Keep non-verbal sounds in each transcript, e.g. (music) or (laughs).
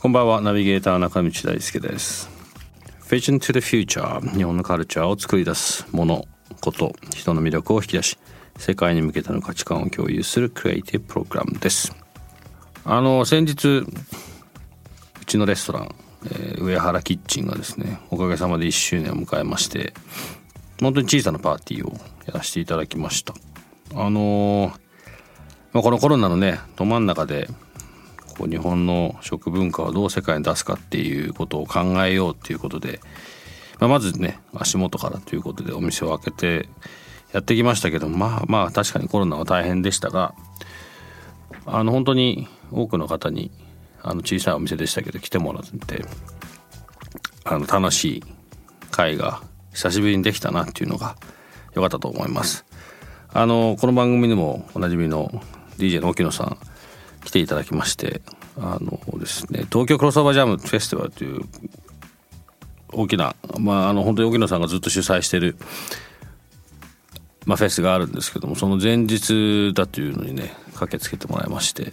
こんばんは。ナビゲーター中道大輔です。Vision to the Future 日本のカルチャーを作り出すものこと人の魅力を引き出し世界に向けての価値観を共有するクリエイティブプログラムです。あの先日うちのレストラン、えー、上原キッチンがですねおかげさまで1周年を迎えまして本当に小さなパーティーをやらせていただきました。あのー、まあ、このコロナのねど真ん中でこう日本の食文化をどう世界に出すかっていうことを考えようっていうことで、まあ、まずね足元からということでお店を開けてやってきましたけどまあまあ確かにコロナは大変でしたがあの本当に多くの方にあの小さいお店でしたけど来てもらってあの楽しい会が久しぶりにできたなっていうのが良かったと思います。あのこの番組でもおなじみの DJ の沖野さん来ていただきましてあのですね東京クロスオーバージャムフェスティバルという大きなまああの本当に沖野さんがずっと主催してる、まあ、フェスがあるんですけどもその前日だというのにね駆けつけてもらいまして、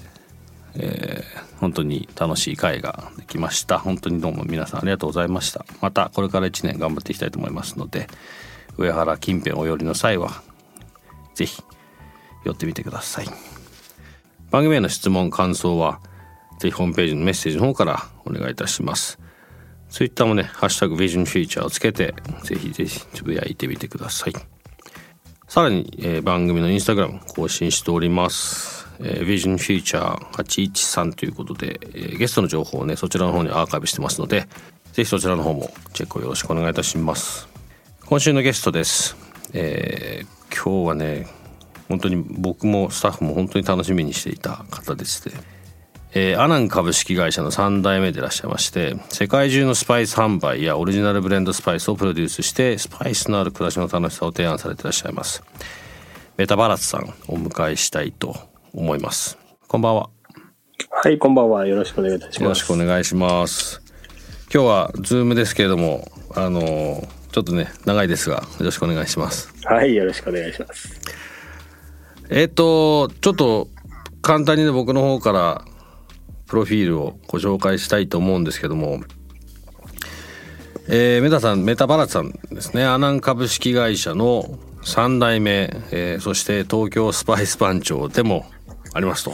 えー、本当に楽しい会ができました本当にどうも皆さんありがとうございましたまたこれから1年頑張っていきたいと思いますので上原近辺お寄りの際は是非寄ってみてください。番組への質問感想はぜひホームページのメッセージの方からお願いいたします。ツイッターもね「ハッシュタグビジョンフューチャー」をつけてぜひぜひつぶやいてみてください。さらに、えー、番組のインスタグラム更新しております。えー、ビジョンフューチャー813ということで、えー、ゲストの情報をねそちらの方にアーカイブしてますのでぜひそちらの方もチェックをよろしくお願いいたします。今週のゲストです、えー、今日はね本当に僕もスタッフも本当に楽しみにしていた方でして、えー、アナン株式会社の3代目でいらっしゃいまして世界中のスパイス販売やオリジナルブレンドスパイスをプロデュースしてスパイスのある暮らしの楽しさを提案されていらっしゃいます。メタバラツさんお迎えしたいと思います。こんばんは。はいこんばんは。よろしくお願いいたします。よろしくお願いします。今日はズームですけれどもあのちょっとね長いですがよろしくお願いします。はいよろしくお願いしますえっ、と、ちょっと簡単にね、僕の方からプロフィールをご紹介したいと思うんですけども、えー、メタさん、メタバラツさんですね、アナン株式会社の3代目、えー、そして東京スパイス番長でもありますと。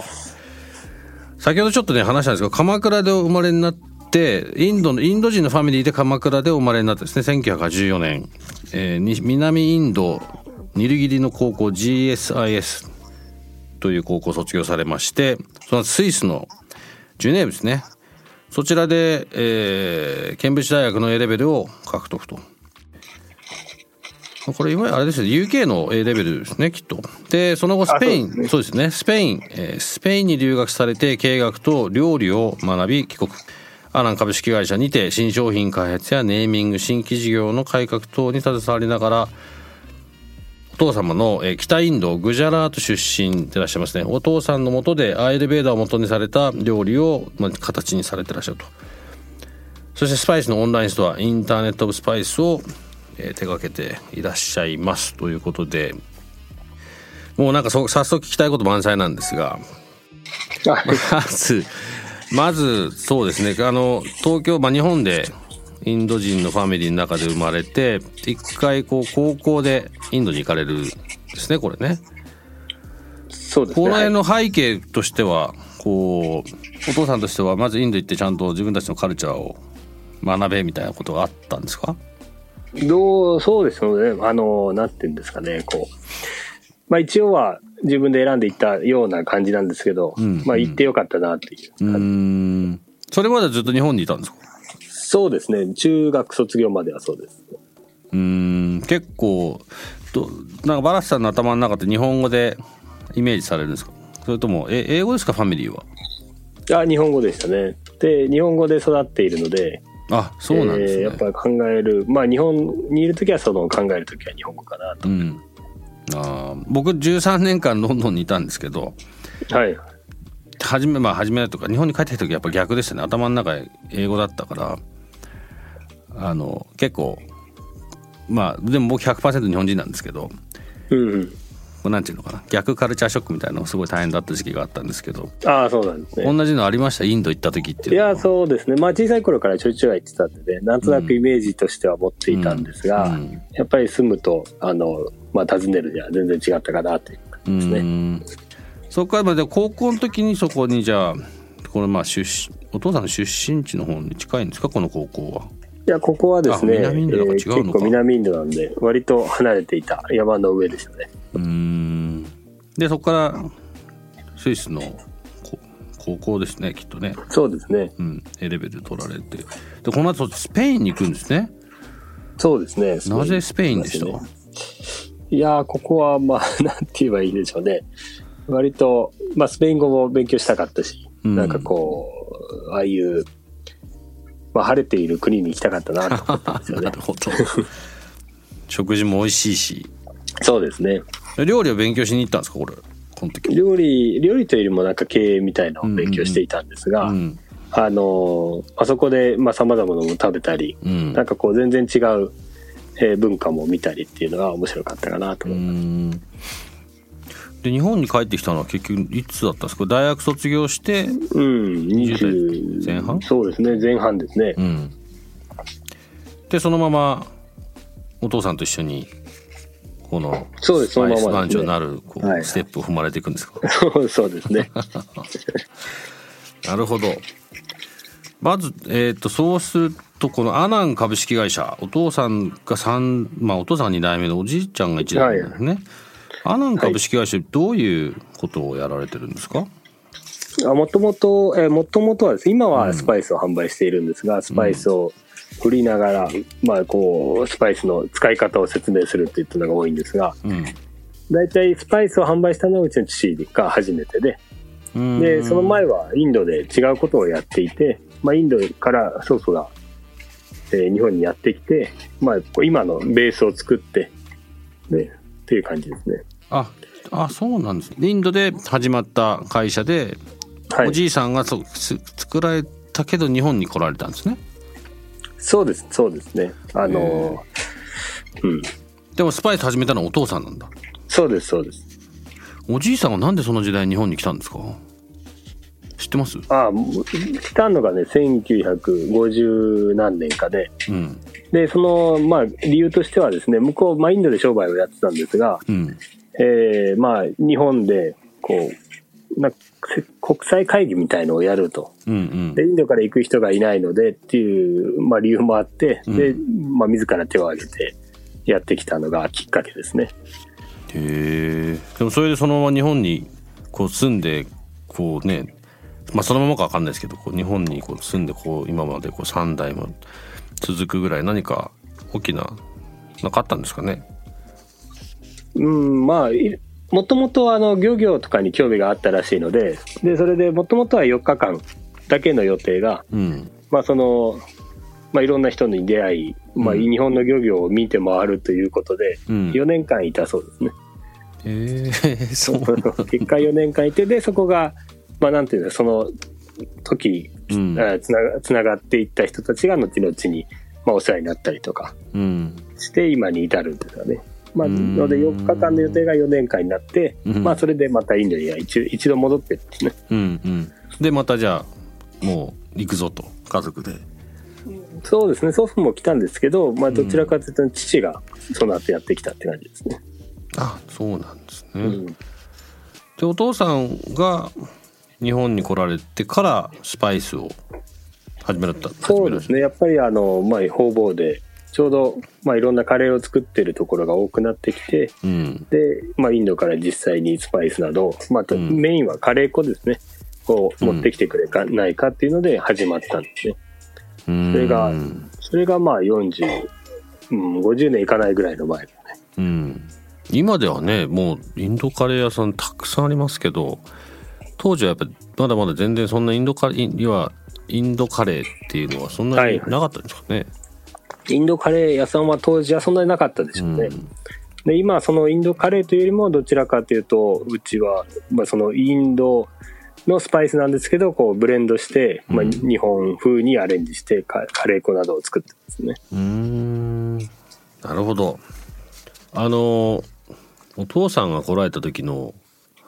先ほどちょっとね、話したんですけど、鎌倉でお生まれになって、インドの、インド人のファミリーで鎌倉でお生まれになってですね、1984年、えー、南インドニルギリの高校 GSIS という高校を卒業されましてそのスイスのジュネーブですねそちらで、えー、ケンブリッジ大学の A レベルを獲得と。これ今あれですね UK の A レベルですねきっと。でその後スペインそうですねですねスペイン、えー、スペインに留学されて経営学と料理を学び帰国。アラン株式会社にて新商品開発やネーミング新規事業の改革等に携わりながら父様の、え北インドグジャラート出身でいらっしゃいますね。お父さんのもとでアイルベーダーを元にされた料理を、まあ、形にされてらっしゃるとそしてスパイスのオンラインストアインターネット・オブ・スパイスを、えー、手掛けていらっしゃいますということで。もうなんかそ早速聞きたいこと満載なんですが。(laughs) まずまずそうですね。あの東京、まあ、日本でインド人のファミリーの中で生まれて一回こう高校でインドに行かれるですねこれね。そうですね。この辺の背景としてはこうお父さんとしてはまずインド行ってちゃんと自分たちのカルチャーを学べみたいなことがあったんですか？どうそうですよねあのなんていうんですかねこうまあ一応は自分で選んでいったような感じなんですけど、うん、まあ行ってよかったなっていう。うんそれまでずっと日本にいたんですか？そうですね。中学卒業まではそうです。うん結構となんかバラスさんの頭の中って日本語でイメージされるんですか？それともえ英語ですか？ファミリーは？あ日本語でしたね。で日本語で育っているのであそうなんですね、えーやっぱり考えるまあ日本にいる時はその考える時は日本語かなと、うん。あー僕13年間ロンドンにいたんですけどはい。初めまあ初めとか日本に帰ってきた時やっぱ逆でしたね。頭の中英語だったからあの結構まあでも僕100%日本人なんですけどうんうん。なんていうのかな逆カルチャーショックみたいなのがすごい大変だった時期があったんですけどああそうなんですね。同じのありました？インド行った時っていのは。いうやそうですね。まあ小さい頃からちょいちょいは言ってたんでねなんとなくイメージとしては持っていたんですが、うん。やっぱり住むとあの、まあ、訪ねるには全然違ったかなという感じですね、うん。そこからまあで高校の時にそこにじゃあこれまあ出身お父さんの出身地の方に近いんですか？この高校は。いやここはですねあ南インドだから違うのか。結構南インドなんで割と離れていた山の上でしたね。うん。でそこからスイスのこ高校ですねきっとね、そうですね。うん、A レベル取られて。でこの後スペインに行くんですね。そうですね。なぜスペイン。でした、そういやーここはまあ (laughs) なんて言えばいいでしょうね。割と、まあ、スペイン語も勉強したかったし、うん。なんかこうああいう、まあ、晴れている国に行きたかったなと思ったんですよね。(laughs) なるほど。食事も美味しいし。そうですね。料理を勉強しに行ったんですかこれこの時？料理料理というよりもなんか経営みたいなのを勉強していたんですが、うん。あのあそこでさまざ、まなものも食べたり、うん。なんかこう全然違う、えー文化も見たりっていうのが面白かったかなとう思います。んで日本に帰ってきたのは結局いつだったんですか？大学卒業してうん、20 20前半？そうですね、前半ですね。うん。でそのままお父さんと一緒にこのそうですそのままになるこう、はいステップを踏まれていくんですか？そ (laughs) うそうですね。(laughs) なるほど。まず、えー、とそうするとこのアナン株式会社お父さんが三まあお父さん2代目でおじいちゃんが1代目ですね、アナン株式会社どういうことをやられてるんですか、あもともと、えーもともとはですね、今はスパイスを販売しているんですが、スパイスを振りながら、まあこう、スパイスの使い方を説明するっていったのが多いんですが、うん。大体スパイスを販売したのはうちの父が初めてで、うん。で、その前はインドで違うことをやっていて、まあインドからソースが、えー日本にやってきて、まあ今のベースを作って、ね、っていう感じですね。ああそうなんですインドで始まった会社で、はい。おじいさんがそす作られたけど日本に来られたんですね。そうです、そうですね。あのー、うん。でもスパイス始めたのはお父さんなんだ。そうです、そうです。おじいさんはなんでその時代に日本に来たんですか？知ってます？あ来たのがね、1950何年かで、うん。で、その、まあ、理由としてはですね、向こう、まあ、インドで商売をやってたんですが、うんえーまあ、日本で、こう、なせ国際会議みたいのをやると。うんうんで、インドから行く人がいないのでっていう、まあ、理由もあって、で、まあ、自ら手を挙げてやってきたのがきっかけですね。へえでもそれでそのまま日本にこう住んでこうねまあそのままか分かんないですけどこう日本にこう住んでこう今までこう3代も続くぐらい何か大きななかったんですかねうん、まあ、いもともとあの漁業とかに興味があったらしいので、で、それでもともとは4日間だけの予定が、うん。まあその、まあいろんな人に出会い、まあうん日本の漁業を見て回るということで、うん。4年間いたそうですね。へえ (laughs) そう。結果4年間いて、で、そこが、まあなんていうの、その時、うん。あつながつながっていった人たちが後々に、まあお世話になったりとかうん。して今に至るんですよね。まあ、うん。ので4日間の予定が4年間になって、うん。まあそれでまたインドには一一度戻ってですね。うんうん。でまたじゃあもう行くぞと。家族で。そうですね、祖父も来たんですけど、まあどちらかというと父がその後やってきたって感じですね。あそうなんですね、うん。でお父さんが日本に来られてからスパイスを始められたそうですね、やっぱりあの、まあ、方々で、ちょうど、まあ、いろんなカレーを作ってるところが多くなってきて、うん。で、まあ、インドから実際にスパイスなど、まあ、メインはカレー粉ですね、をうん持ってきてくれか、ないかっていうので始まったんですね。そそれがそれがまあ40、うん、50年いかないぐらいの前ね。うん。今ではねもうインドカレー屋さんたくさんありますけど当時はやっぱまだまだ全然そんなインドカレー要はインドカレーっていうのはそんなになかったんですかね、インドカレー屋さんは当時はそんなになかったでしょうね。うんで今そのインドカレーというよりもどちらかというとうちは、まあ、そのインドのスパイスなんですけどこうブレンドして、まあ、うん日本風にアレンジしてカカレー粉などを作ってますね。うーんなるほどあのお父さんが来られた時の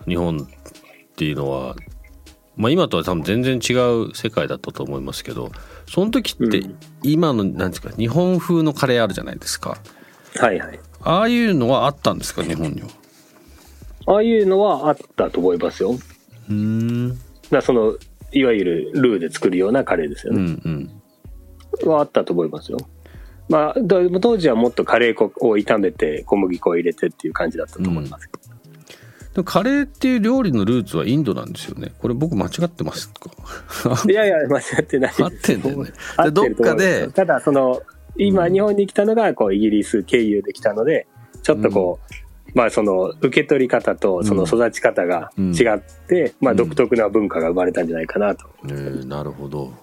日本っていうのはまあ今とは多分全然違う世界だったと思いますけどその時ってうん今のなんですか日本風のカレーあるじゃないですかはいはい。ああいうのはあったんですか？日本にはああいうのはあったと思いますよ。うんらそのいわゆるルーで作るようなカレーですようね。んうんはあったと思いますよ。まあ、だ当時はもっとカレー粉を炒めて小麦粉を入れてっていう感じだったと思いますけど。でもカレーっていう料理のルーツはインドなんですよね。これ僕間違ってますか？いやいや、間違ってない。合ってんだよね。どっかでただ、その、今、日本に来たのが、こう、イギリス経由で来たので、ちょっとこう、まあ、その、受け取り方と、その育ち方が違って、まあ、うん。独特な文化が生まれたんじゃないかなと。えーなるほど。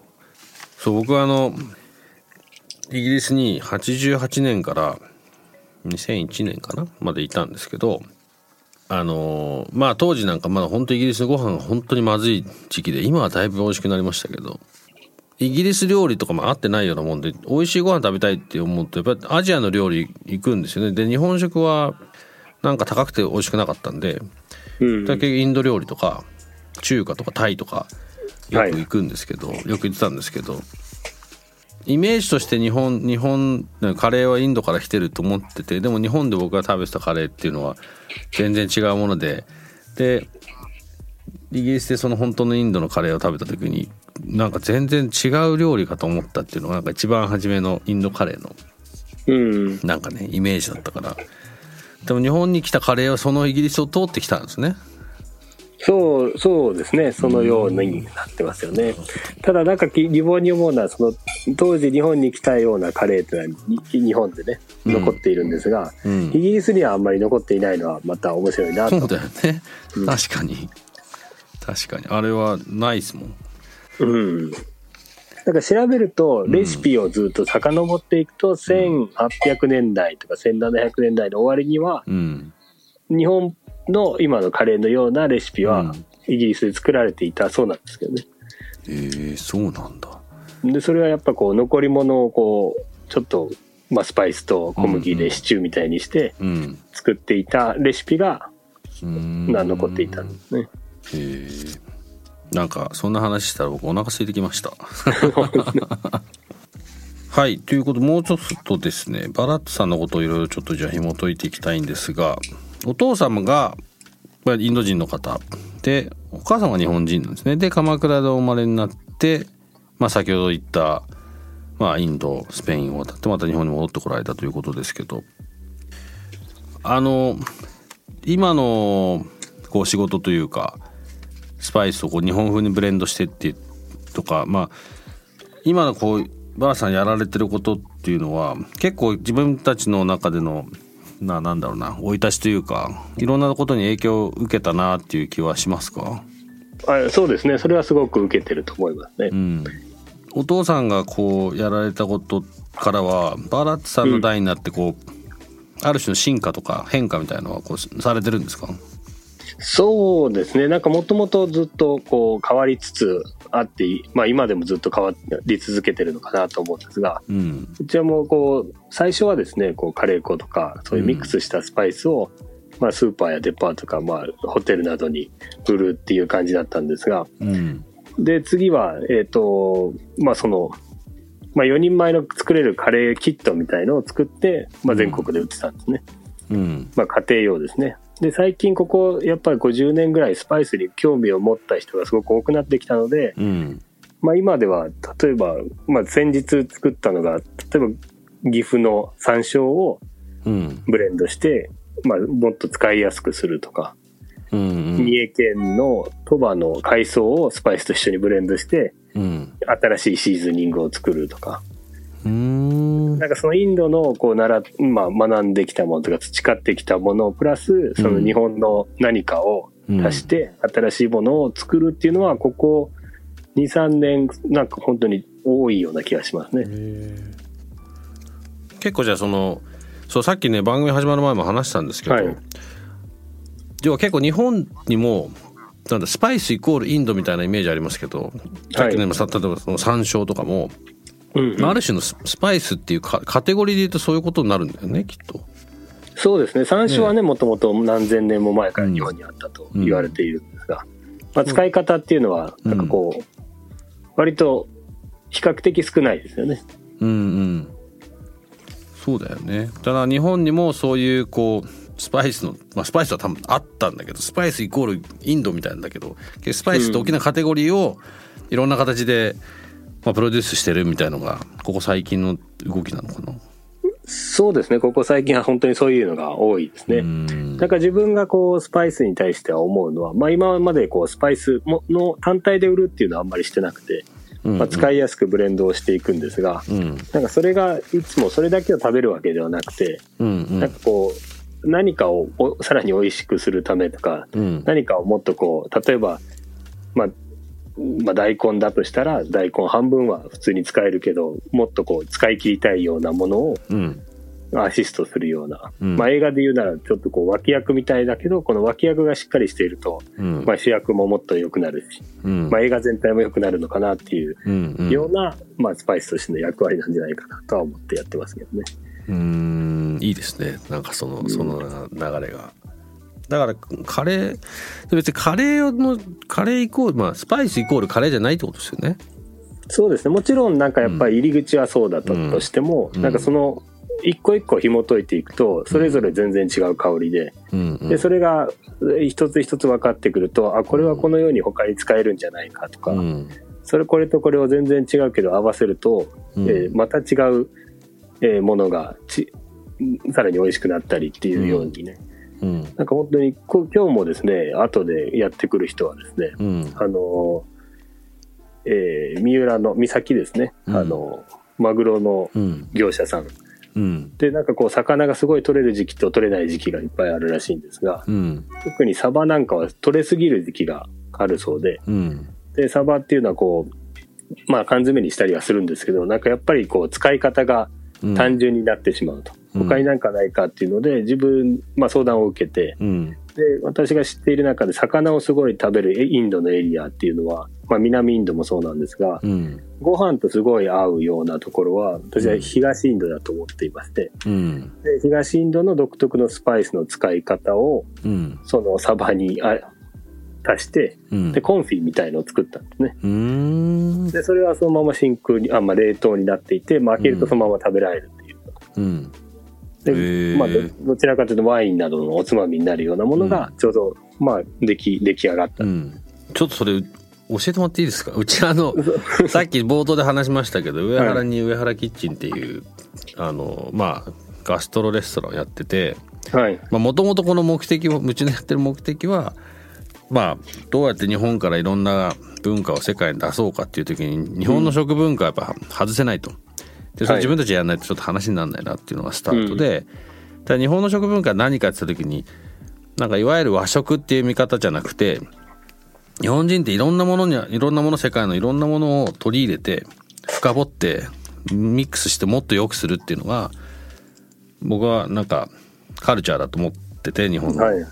そう僕はあのイギリスに88年から2001年かな？までいたんですけどあのーまあ当時なんかまだ本当イギリスのご飯が本当にまずい時期で今はだいぶ美味しくなりましたけどイギリス料理とかも合ってないようなもんで美味しいご飯食べたいって思うとやっぱりアジアの料理行くんですよねで日本食はなんか高くて美味しくなかったんでうん。だけどインド料理とか中華とかタイとかよく行くんですけど、よく行ってたんですけどイメージとして日本日本カレーはインドから来てると思っててでも日本で僕が食べてたカレーっていうのは全然違うものででイギリスでその本当のインドのカレーを食べた時になんか全然違う料理かと思ったっていうのがなんか一番初めのインドカレーのうん。なんかねイメージだったからでも日本に来たカレーはそのイギリスを通ってきたんですねそう、そうですね。そのようになってますよね。ただ、なんか疑問に思うのは、その、当時日本に来たようなカレーっていうのは、に日本でね、うん。残っているんですが、うん。イギリスにはあんまり残っていないのは、また面白いなと。そうだよね、うん。確かに。確かに。あれはないっすもん。うん。なんか調べると、レシピをずっと遡っていくと、1800年代とか1700年代の終わりには、うん。日本の今のカレーのようなレシピはうん、イギリスで作られていたそうなんですけどね。えー、そうなんだ。で、それはやっぱこう、残り物をこう、ちょっと、まあ、スパイスと小麦でシチューみたいにしてうん。作っていたレシピが、うーん。まあ残っていたんですね。へー。なんかそんな話したら僕お腹空いてきました。(laughs) はいということでもうちょっとですねバラットさんのことをいろいろちょっとじゃあ紐解いていきたいんですがお父様がインド人の方。でお母様が日本人なんですね。で鎌倉でお生まれになって、まあ、先ほど言った、まあ、インドスペインを渡ってまた日本に戻ってこられたということですけど。あの今のこう仕事というかスパイスをこう日本風にブレンドしてってとかまあ今のこうバラさんやられてることっていうのは結構自分たちの中でのななんだろうな生い立ちというかいろんなことに影響を受けたなっていう気はしますか、あそうですね。それはすごく受けてると思いますねう。ん、お父さんがこうやられたことからはバラッツさんの代になってこう、ある種の進化とか変化みたいのはこうされてるんですか？そうですね。なんかもともとずっとこう変わりつつあって、まあ今でもずっと変わり続けてるのかなと思うんですが、うん。うちはもうこう、最初はですね、こうカレー粉とか、そういうミックスしたスパイスを、まあスーパーやデパートとか、まあホテルなどに売るっていう感じだったんですが、うん。で、次は、えっ、と、まあその、まあ4人前の作れるカレーキットみたいのを作って、まあ全国で売ってたんですね。うん。まあ家庭用ですね。で、最近ここ、やっぱり50年ぐらいスパイスに興味を持った人がすごく多くなってきたので、うん。まあ今では、例えば、まあ先日作ったのが、例えば岐阜の山椒をうん。ブレンドして、まあもっと使いやすくするとか、うんうん。三重県の鳥羽の海藻をスパイスと一緒にブレンドして、うん。新しいシーズニングを作るとか、なんかそのインドのこう習っ、まあ、学んできたものとか培ってきたものプラスその日本の何かを足して新しいものを作るっていうのはここ23年なんか本当に多いような気がしますね。結構じゃあそのそうさっきね番組始まる前も話したんですけど、はい。要は結構日本にもなんだスパイスイコールインドみたいなイメージありますけどさっきね、はいさ例えばその山椒とかも、うんうん。まあある種のススパイスっていうかカテゴリーで言うとそういうことになるんだよねきっと。そうですね。山椒はねもともと何千年も前から日本にあったと言われているんですが、まあ、使い方っていうのはなんかこう割と比較的少ないですよね。うんうん。そうだよね。ただ日本にもそういうこうスパイスの、まあ、スパイスは多分あったんだけどスパイスイコールインドみたいなんだけどスパイスって大きなカテゴリーをいろんな形で、まあ、プロデュースしてるみたいのがここ最近の動きなのかな？そうですね。ここ最近は本当にそういうのが多いですね。うん。なんか自分がこうスパイスに対しては思うのは、まあ、今までこうスパイスもの単体で売るっていうのはあんまりしてなくて、まあ、使いやすくブレンドをしていくんですが、うん。なんかそれがいつもそれだけを食べるわけではなくて、うんうん。なんかこう何かをおさらに美味しくするためとか、うん。何かをもっとこう例えば、まあまあ、大根だとしたら大根半分は普通に使えるけどもっとこう使い切りたいようなものをうん。アシストするような、うん。まあ、映画で言うならちょっとこう脇役みたいだけどこの脇役がしっかりしていると、うん。まあ、主役ももっと良くなるし、うん。まあ、映画全体も良くなるのかなっていうような、まあ、スパイスとしての役割なんじゃないかなとは思ってやってますけどね。うん。いいですね。なんかそのその流れが。だからカレー別にカレーのカレーイコールまあスパイスイコールカレーじゃないってことですよね。そうですね。もちろんなんかやっぱり入り口はそうだったとしても、うん。なんかその一個一個紐解いていくとそれぞれ全然違う香りで,、うんうん。でそれが一つ一つ分かってくるとあこれはこのように他に使えるんじゃないかとか、うん。それこれとこれを全然違うけど合わせると、うん。えーまた違う、えーものがちさらに美味しくなったりっていうようにね、うんなんか本当にこ今日もですね後でやってくる人はですね、うん。あのーえー三浦の三崎ですね、うん。あのマグロのうん。業者さん。うん。でなんかこう魚がすごい取れる時期と取れない時期がいっぱいあるらしいんですがうん。特にサバなんかは取れすぎる時期があるそうでうん。でサバっていうのはこうまあ缶詰にしたりはするんですけどなんかやっぱりこう使い方がうん単純になってしまうと、うん。他になんかないかっていうので自分、まあ、相談を受けてうん。で私が知っている中で魚をすごい食べるインドのエリアっていうのは、まあ、南インドもそうなんですがうん。ご飯とすごい合うようなところは私は東インドだと思っていましてうん。で東インドの独特のスパイスの使い方をうん。そのサバにあ足してうん。でコンフィみたいのを作ったんですね。うん。でそれはそのまま真空にあ、まあ、冷凍になっていて、まあ、開けるとそのまま食べられるっていう、うん。でまあ、どどちらかというとワインなどのおつまみになるようなものがちょうど、まあ、出来出来上がった、うん。ちょっとそれ教えてもらっていいですか？(laughs) うちあの (laughs) さっき冒頭で話しましたけど上原に上原キッチンっていうあのまあガストロレストランをやっててはい。もともとこの目的をうちのやってる目的はまあどうやって日本からいろんな文化を世界に出そうかっていう時に日本の食文化はやっぱ外せないと。でそれはい。自分たちでやらないとちょっと話にならないなっていうのがスタートで、ただ日本の食文化は何かって言った時になんかいわゆる和食っていう見方じゃなくて日本人っていろんなものにいろんなもの世界のいろんなものを取り入れて深掘ってミックスしてもっと良くするっていうのが僕はなんかカルチャーだと思ってて日本の、はい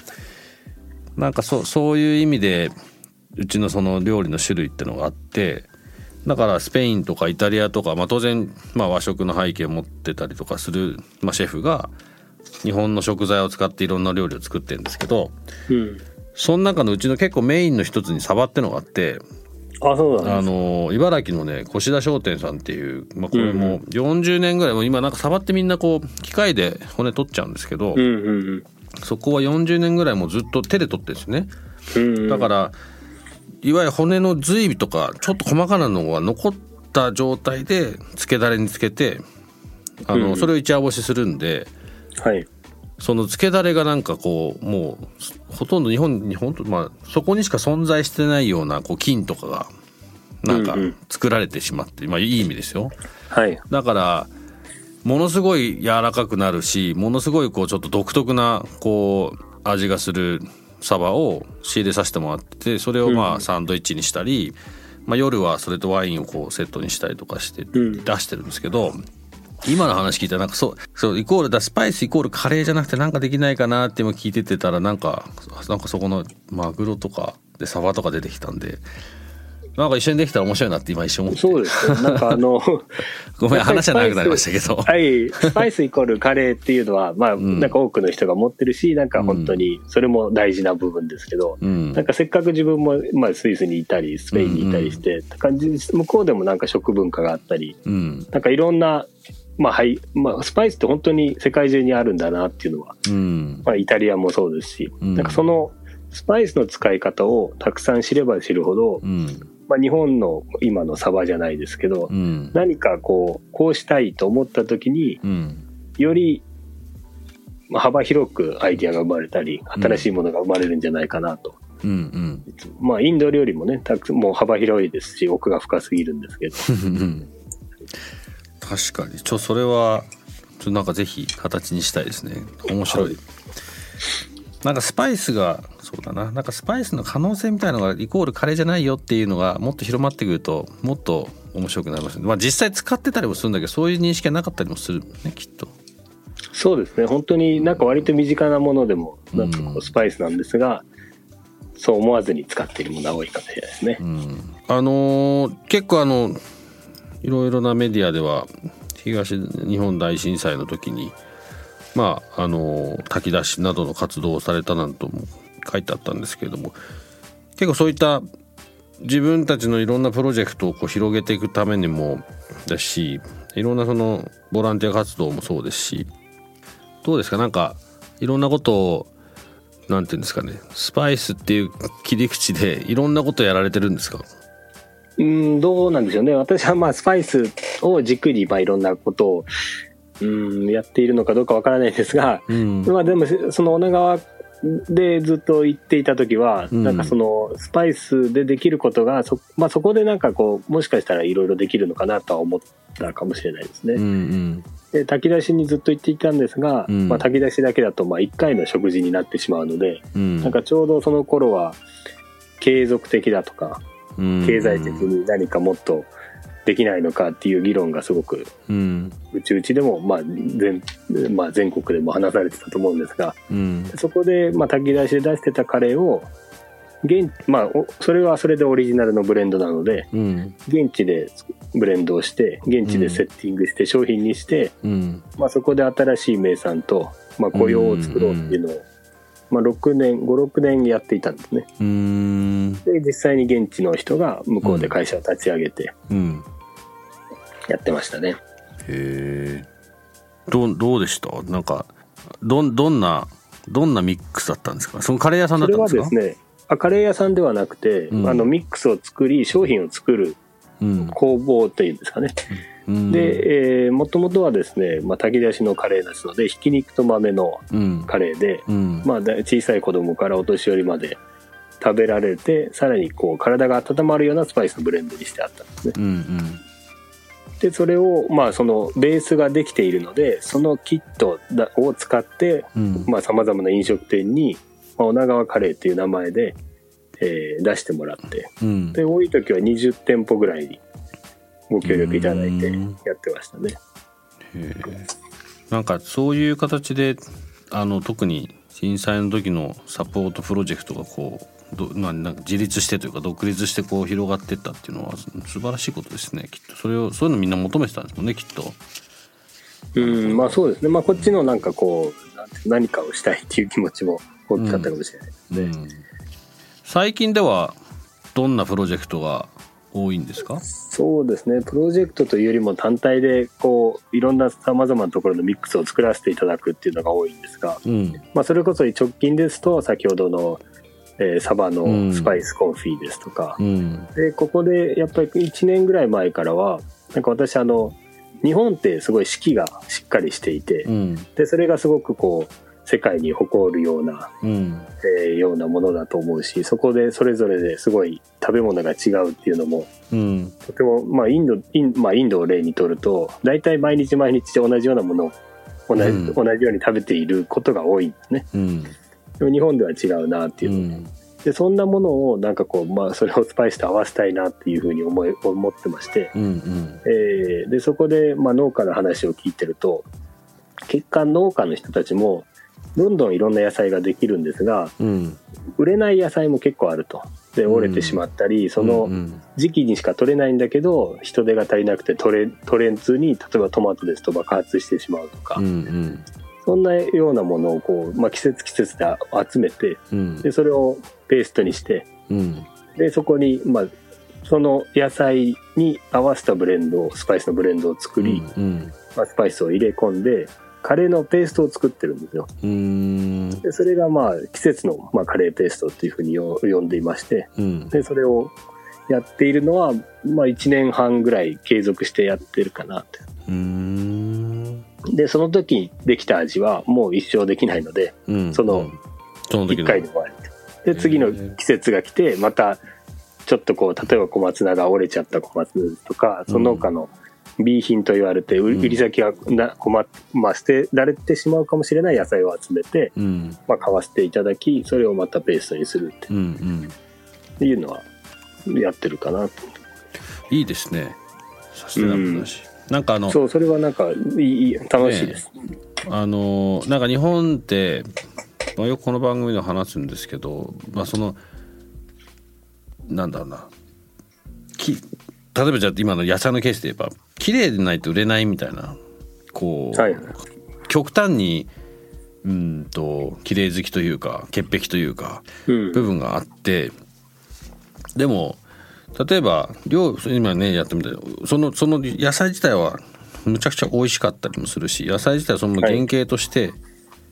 なんかそうそういう意味でうちのその料理の種類ってのがあってだからスペインとかイタリアとか、まあ、当然、まあ、和食の背景を持ってたりとかする、まあ、シェフが日本の食材を使っていろんな料理を作ってるんですけどうんその中のうちの結構メインの一つにサバってのがあってあそうなんあの茨城のね越田商店さんっていう、まあ、これも40年ぐらいもう今なんかサバってみんなこう機械で骨取っちゃうんですけど、うんうんそこは40年ぐらいもうずっと手で取ってるんですね。だからいわゆる骨の髄とかちょっと細かなのが残った状態で漬けだれにつけてあの、うんそれを一夜干しするんではい。その漬けだれがなんかこうもうほとんど日本に本当まあそこにしか存在してないようなこう菌とかがなんか作られてしまって、まあいい意味ですよ。はい。だからものすごい柔らかくなるしものすごいこうちょっと独特なこう味がするサバを仕入れさせてもらってそれをまうん。あサンドイッチにしたり、まあ、夜はそれとワインをこうセットにしたりとかしてん。出してるんですけど、今の話聞いたらなんかそうそうイコールだスパイスイコールカレーじゃなくてなんかできないかなって今聞いててたらなんかなんかそこのマグロとかでサバとか出てきたんでなんか一緒にできたら面白いなって今一瞬思って。そうですね。なんかあの、(laughs) ごめん話は長くなりましたけど。はい、スパイスイコールカレーっていうのは、まあ、ん。なんか多くの人が持ってるし、なんか本当に、それも大事な部分ですけど、うん。なんかせっかく自分も、まあ、スイスにいたり、スペインにいたりして、感じ向こうでもなんか食文化があったり、うん。なんかいろんな、まあ、はい、まあ、スパイスって本当に世界中にあるんだなっていうのは、うん。まあ、イタリアもそうですし、うん。なんかその、スパイスの使い方をたくさん知れば知るほど、うんまあ、日本の今のサバじゃないですけど、うん。何かこう、こうしたいと思った時に、うん。よりまあ幅広くアイディアが生まれたり、新しいものが生まれるんじゃないかなと。うん。まあ、インド料理もね、たくもう幅広いですし、奥が深すぎるんですけど。うん。確かに。ちょそれはちょっとなんかぜひ形にしたいですね。面白い、はいなんかスパイスがそうだな。なんかスパイスの可能性みたいのがイコールカレーじゃないよっていうのがもっと広まってくるともっと面白くなりますね。まあ実際使ってたりもするんだけどそういう認識がなかったりもするねきっと。そうですね、本当になんか割と身近なものでも、なんかスパイスなんですが、そう思わずに使っているものが多いかもしれないですね。うん。あのー結構あのいろいろなメディアでは東日本大震災の時にまああの炊き出しなどの活動をされたなんとも書いてあったんですけれども結構そういった自分たちのいろんなプロジェクトをこう広げていくためにもだしいろんなそのボランティア活動もそうですしどうですか？なんかいろんなことをなんていうんですかね？スパイスっていう切り口でいろんなことやられてるんですか？うん、どうなんでしょうね。私はまあスパイスを軸にまあいろんなことを、うん、やっているのかどうかわからないですが、うん。まあでもその女川でずっと行っていた時は、うん。なんかそのスパイスでできることがそ,、まあ、そこでなんかこうもしかしたらいろいろできるのかなとは思ったかもしれないですね。うんうん。で炊き出しにずっと行っていたんですが、うん。まあ、炊き出しだけだとまあ1回の食事になってしまうので、うん。なんかちょうどその頃は継続的だとかうん。経済的に何かもっとできないのかっていう議論がすごくうん。うちうちでもまあ全,、まあ、全国でも話されてたと思うんですがうん。そこでまあ炊き出しで出してたカレーを現まあおそれはそれでオリジナルのブレンドなのでうん。現地でブレンドをして現地でセッティングして商品にして、うん。まあ、そこで新しい名産と、まあ、雇用を作ろうっていうのを、まあ、6年56年やっていたんですね。うん。で実際に現地の人が向こうで会社を立ち上げてうんやってましたね、へえどうどうでした？なんかどんどんなどんなミックスだったんですか？そのカレー屋さんだそれったんですか？はですねあカレー屋さんではなくて、うん。あのミックスを作り商品を作るうん。工房っていうんですかね、うん。で、えー、もともとはですね、まあ、炊き出しのカレーですのでひき肉と豆のうん。カレーで、うん。まあ、だ小さい子供からお年寄りまで食べられてさらにこう体が温まるようなスパイスのブレンドにしてあったんですね。うんうんでそれをまあそのベースができているのでそのキットだを使ってうん。さまざ、まな飲食店に、まあ、女川カレーっていう名前で、えー出してもらってうん。で多い時は20店舗ぐらいにご協力いただいてうん。やってましたね。なんかそういう形であの特に震災の時のサポートプロジェクトがこうどななんか自立してというか独立してこう広がってったっていうのはす素晴らしいことですねきっとそれをそういうのみんな求めてたんですもんねきっと。うん、まあそうですね。まあこっちのなんかこう、何かをしたいっていう気持ちも大きかったかもしれないですね。うん最近ではどんなプロジェクトが多いんですか？そうですね。プロジェクトというよりも単体でこう、いろんな様々なところのミックスを作らせていただくっていうのが多いんですが、うんまあそれこそ直近ですと先ほどの、えーサバうん。のスパイスコンフィですとか、うん。で、ここでやっぱり1年ぐらい前からは、なんか私あの、日本ってすごい四季がしっかりしていて、うん。で、それがすごくこう、世界に誇るようなうん。えーようなものだと思うしそこでそれぞれですごい食べ物が違うっていうのもうん。とても、まあ、インドイン,、まあ、インドを例にとると大体毎日毎日同じようなものを同じ,、うん。同じように食べていることが多いんですね。うんでも日本では違うなっていうう、ん。でそんなものをなんかこう、まあ、それをスパイスと合わせたいなっていうふうに思い (laughs) 思ってまして、うんうん。えーでそこで、まあ、農家の話を聞いてると結果農家の人たちもどんどんいろんな野菜ができるんですがうん。売れない野菜も結構あると。で折れてしまったり、そのうん時期にしか取れないんだけど人手が足りなくて取れ取れずに例えばトマトですと爆発してしまうとか、うんうんそんなようなものをこう、まあ、季節季節で集めてうん。でそれをペーストにしてうん。でそこに、まあ、その野菜に合わせたブレンドをスパイスのブレンドを作り、うんまあ、スパイスを入れ込んでカレーのペーストを作ってるんですよ。うん。でそれがまあ季節の、まあ、カレーペーストっていうふうによ呼んでいましてうん。でそれをやっているのは、まあ、1年半ぐらい継続してやってるかなって。うんでその時にできた味はもう一生できないのでうんその1その時の。回で終わり。で次の季節が来てまたちょっとこう例えば小松菜が折れちゃった小松菜とかその他の B 品と言われて売り先がな困っ、まあ、捨てられてしまうかもしれない野菜を集めて、うん。まあ、買わせていただきそれをまたペーストにするうんうん。っていうのはやってるかなと。いいですね。サステナブルだし、なんかあのそうそれはなんかいい楽しいです、あのなんか日本って、まあ、よくこの番組で話すんですけど、まあ、そのなんだろうな。き例えばじゃあ今の野菜のケースで言えば綺麗でないと売れないみたいなこう、はい。極端にうんと綺麗好きというか潔癖というかうん。部分があってでも例えば料今ねやってみたいそのその野菜自体はむちゃくちゃ美味しかったりもするし野菜自体はその原型として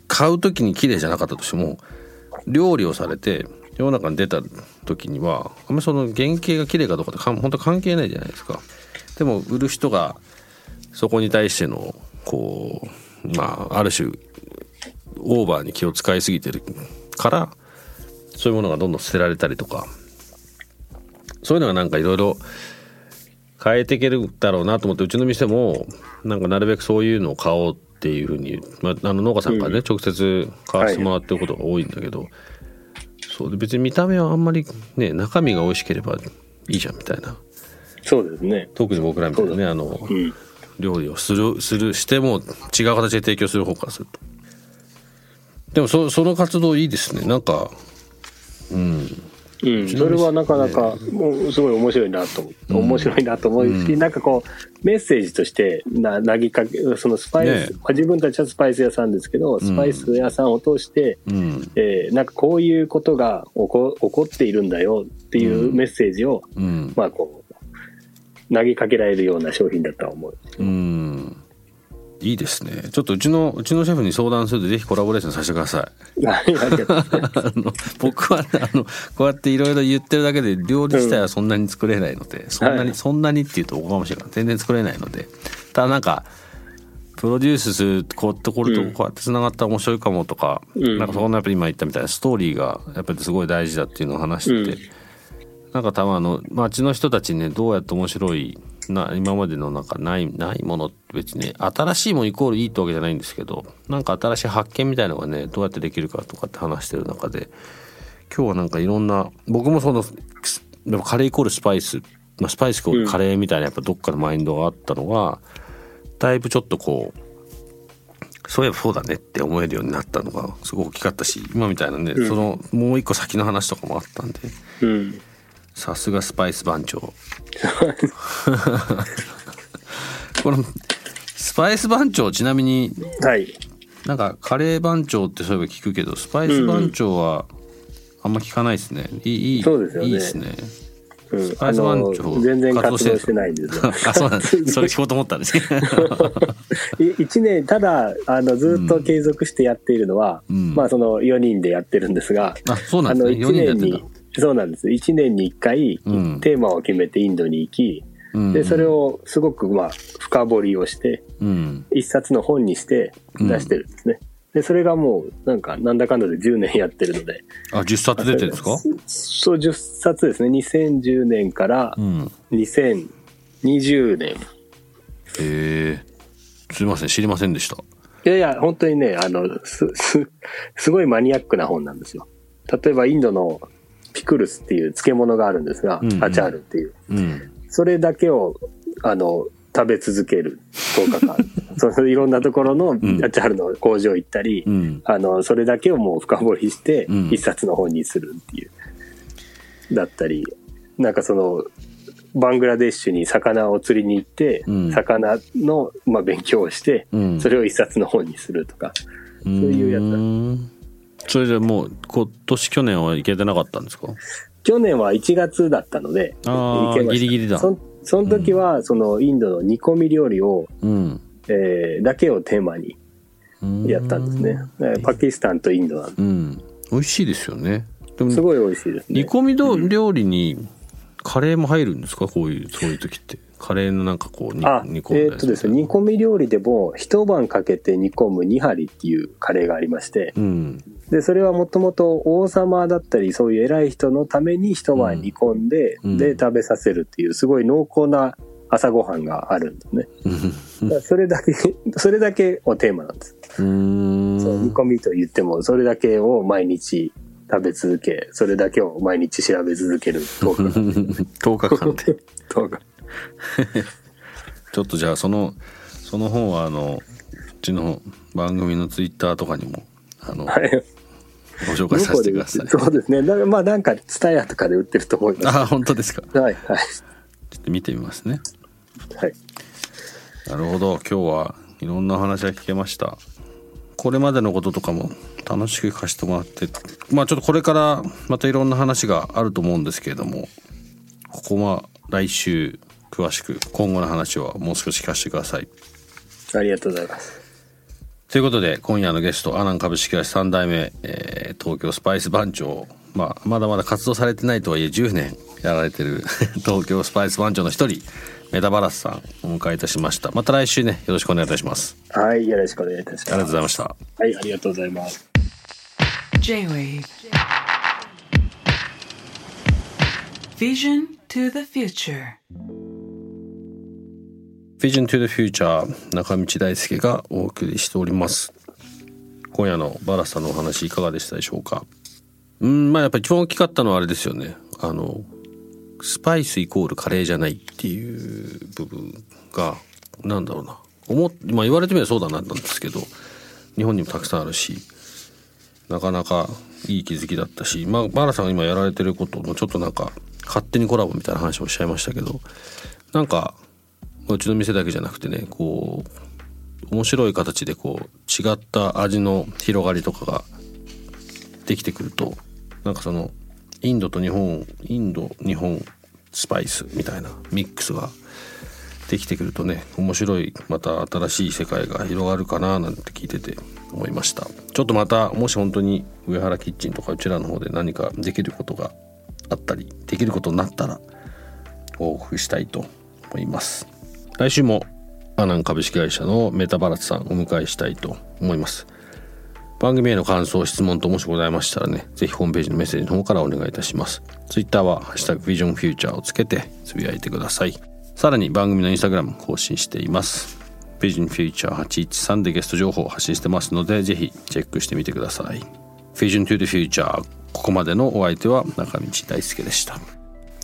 買う時に綺麗じゃなかったとしても料理をされて世の中に出た時にはあんまりその原型が綺麗かどうかってかん本当関係ないじゃないですか。でも売る人がそこに対してのこうまあある種オーバーに気を使いすぎてるからそういうものがどんどん捨てられたりとかそういうのがなんかいろいろ変えていけるだろうなと思ってうちの店もなんかなるべくそういうのを買おうっていうふうに、まあ、あの農家さんからね、直接買わせてもらってることが多いんだけど、そうで別に見た目はあんまりね中身が美味しければいいじゃんみたいな。そうですね。特に僕らみたいなねあのうん。料理をするするしても違う形で提供する方からすると。でもそその活動いいですね。なんかうんうん、それはなかなかもうすごい面白いなとう。ん面白いなと思うし、うん。なんかこうメッセージとしてな投げかけそのスパイス、ねまあ自分たちはスパイス屋さんですけどスパイス屋さんを通して、うん。えーなんかこういうことが起こ起こっているんだよっていうメッセージを、うん。まあこう投げかけられるような商品だとは思う。うんいいですね。ちょっとうちのうちのシェフに相談するとぜひコラボレーションさせてください。(laughs) い (laughs) あの僕はねあのこうやっていろいろ言ってるだけで料理自体はそんなに作れないので、そんなに、はい。そんなにっていうとおこがましいから全然作れないので。ただなんかプロデュースするこうやってこれとこうやってつながったら面白いかもとか、うん。なんかそこのやっぱり今言ったみたいなストーリーがやっぱりすごい大事だっていうのを話してて、なんか多分あの町の人たちにねどうやって面白いな今までのなんかないないものって別に新しいものイコールいいってわけじゃないんですけどなんか新しい発見みたいのがねどうやってできるかとかって話してる中で今日はなんかいろんな僕もそのカレーイコールスパイス、まあ、スパイスイコールカレーみたいなやっぱどっかのマインドがあったのがだいぶちょっとこうそういえばそうだねって思えるようになったのがすごい大きかったし今みたいなね、うん。そのもう一個先の話とかもあったんでうんさすがスパイス番長。(laughs) このスパイス番長ちなみにはい。なんかカレー番長ってそういえば聞くけどスパイス番長はあんま聞かないですね。いいいいそうですよね。いいですね。うん。パイス番長全然活動してないんですよ。(laughs) あそうなんです。それ聞こうと思ったんですね。(laughs) い一年ただあのずっと継続してやっているのは、うん。まあその4人でやってるんですが、あそうなんですね。4 1人でやってんだ (laughs) そうなんです1年に1回、うんテーマを決めてインドに行き、うんでそれをすごくまあ深掘りをしてうん一冊の本にして出してるんですね。で、それがもう、なんか、なんだかんだで10年やってるので。あ、10冊出てるんですか？そう、10冊ですね。2010年からうん。2020年。へえ。すいません、知りませんでした。いやいや、本当にね、あの、す、す、すごいマニアックな本なんですよ。例えば、インドのピクルスっていう漬物があるんですが、うんうんアチャールっていう。うん。それだけを、あの、食べ続ける10日間。(laughs) そのいろんなところのアチんャールの工場行ったり、うん。あの、それだけをもう深掘りしてうん、一冊の本にするっていう。だったり、なんかその、バングラデシュに魚を釣りに行って、うん魚の、まあ、勉強をして、うん。それを一冊の本にするとか。そういうやつだんそれじゃもう、今年、去年は行けてなかったんですか？去年は1月だったので、あギリギリだ。そんその時は、そのインドの煮込み料理を、うん。えーだけをテーマにやったんですね。えーパキスタンとインドなんでうん。美味しいですよね。でもすごい美味しいですね。煮込みど料理にカレーも入るんですか？こういうそういう時ってカレーのなんかこうにあ、煮込んえーっとですね、煮込み料理でも一晩かけて煮込むニハリっていうカレーがありまして、うん。で、それはもともと王様だったり、そういう偉い人のために一晩煮込んで、うん。で、食べさせるっていう、すごい濃厚な朝ごはんがあるんですね。それだけ、(laughs) それだけをテーマなんです。うーん。そう煮込みと言っても、それだけを毎日食べ続け、それだけを毎日調べ続ける10日間。10日間で10日 (laughs) ちょっとじゃあそのその本はあのうちの番組のツイッターとかにもあのはい。ご紹介させてくださいそうですね。まあなんか、ツタヤとかで売ってると思います。あ本当ですか？はい、はい。ちょっと見てみますねはい。なるほど今日はいろんなお話が聞けましたこれまでのこととかも楽しく聞かせてもらってまあちょっとこれからまたいろんな話があると思うんですけれどもここは来週詳しく今後の話はもう少し聞かせてください。ありがとうございます。ということで今夜のゲストアナン株式会社3代目、えー東京スパイス番長、まあ、まだまだ活動されてないとはいえ10年やられてる (laughs) 東京スパイス番長の一人メタバラスさんをお迎えいたしました。また来週ねよろしくお願いいたします。はい、よろしくお願いいたします。ありがとうございました。はい、ありがとうございます。J-Wave. Vision to the future Vision to the Future 中道大輔がお送りしております。今夜のバラさんのお話いかがでしたでしょうか？うんまあやっぱり一番大きかったのはあれですよね。あのスパイスイコールカレーじゃないっていう部分がなんだろうな。思っまあ言われてみればそうだななんですけど日本にもたくさんあるしなかなかいい気づきだったし、まあ、バラさんが今やられてることもちょっとなんか勝手にコラボみたいな話をおっしゃいましたけどなんかうちの店だけじゃなくてねこう面白い形でこう違った味の広がりとかができてくるとなんかそのインドと日本インド日本スパイスみたいなミックスができてくるとね面白いまた新しい世界が広がるかななんて聞いてて思いました。ちょっとまたもし本当に上原キッチンとかうちらの方で何かできることがあったりできることになったら報告したいと思います。来週もアナン株式会社のメタバラスさんお迎えしたいと思います。番組への感想質問ともしございましたらねぜひホームページのメッセージの方からお願いいたします。ツイッターは「ハッシュタグビジョンフューチャー」をつけてつぶやいてください。さらに番組のインスタグラム更新しています。ビジョンフューチャー813でゲスト情報を発信してますのでぜひチェックしてみてください。Vision to the Future ここまでのお相手は中道大輔でした。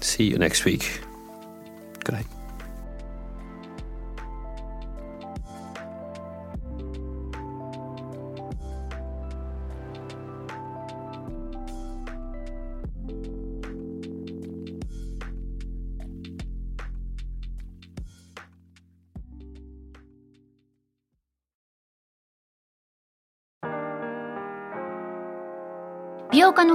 See you next week. Good night.